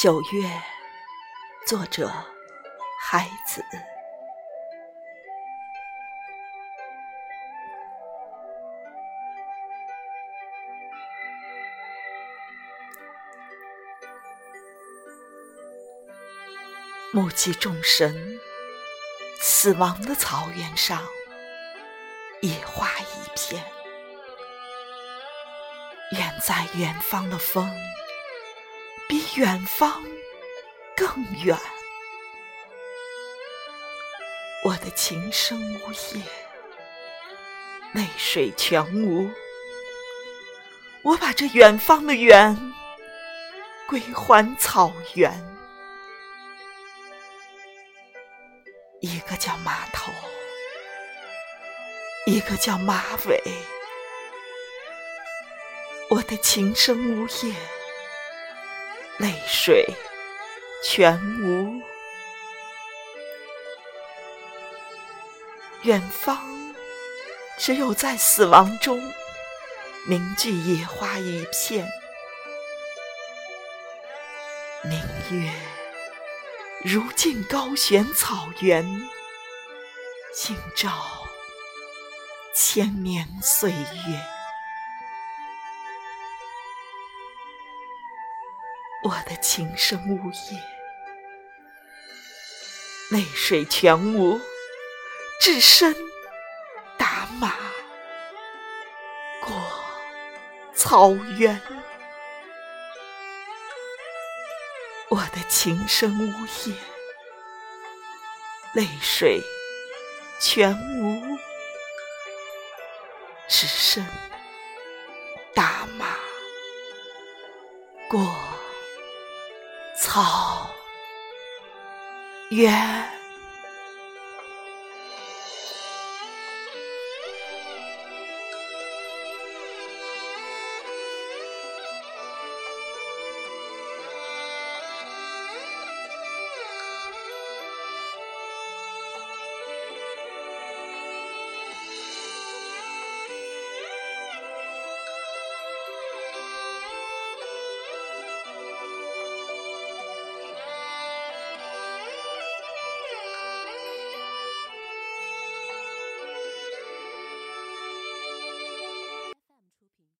九月，作者孩子。目击众神，死亡的草原上，野花一片。远在远方的风，比远方更远。我的琴声呜咽，泪水全无。我把这远方的远，归还草原。一个叫马头，一个叫马尾。我的琴声呜咽，泪水全无。远方只有在死亡中凝聚野花一片，明月。如镜高悬草原，映照千年岁月。我的琴声呜咽，泪水全无，只身打马过草原。我的琴声呜咽，泪水全无，只身打马过草原。